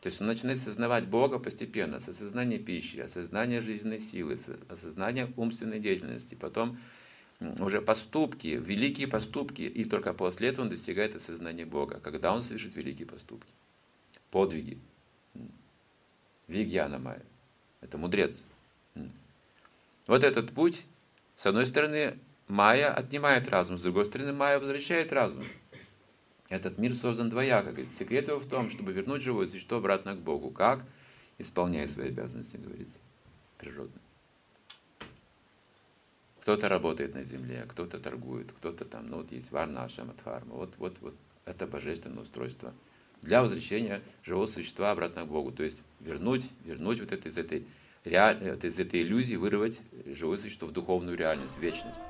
То есть он начинает осознавать Бога постепенно, с осознания пищи, осознания жизненной силы, осознания умственной деятельности, потом уже поступки, великие поступки, и только после этого он достигает осознания Бога, когда он совершит великие поступки, подвиги. Вигьяна Майя. Это мудрец. Вот этот путь, с одной стороны, Майя отнимает разум, с другой стороны, Майя возвращает разум. Этот мир создан двояко. Говорит, секрет его в том, чтобы вернуть живое существо обратно к Богу. Как? Исполняя свои обязанности, говорится, природно. Кто-то работает на земле, кто-то торгует, кто-то там, ну вот есть варна, ашамадхарма. Вот, вот, вот это божественное устройство для возвращения живого существа обратно к Богу. То есть вернуть, вернуть вот это из этой, реаль, из этой иллюзии, вырвать живое существо в духовную реальность, в вечность.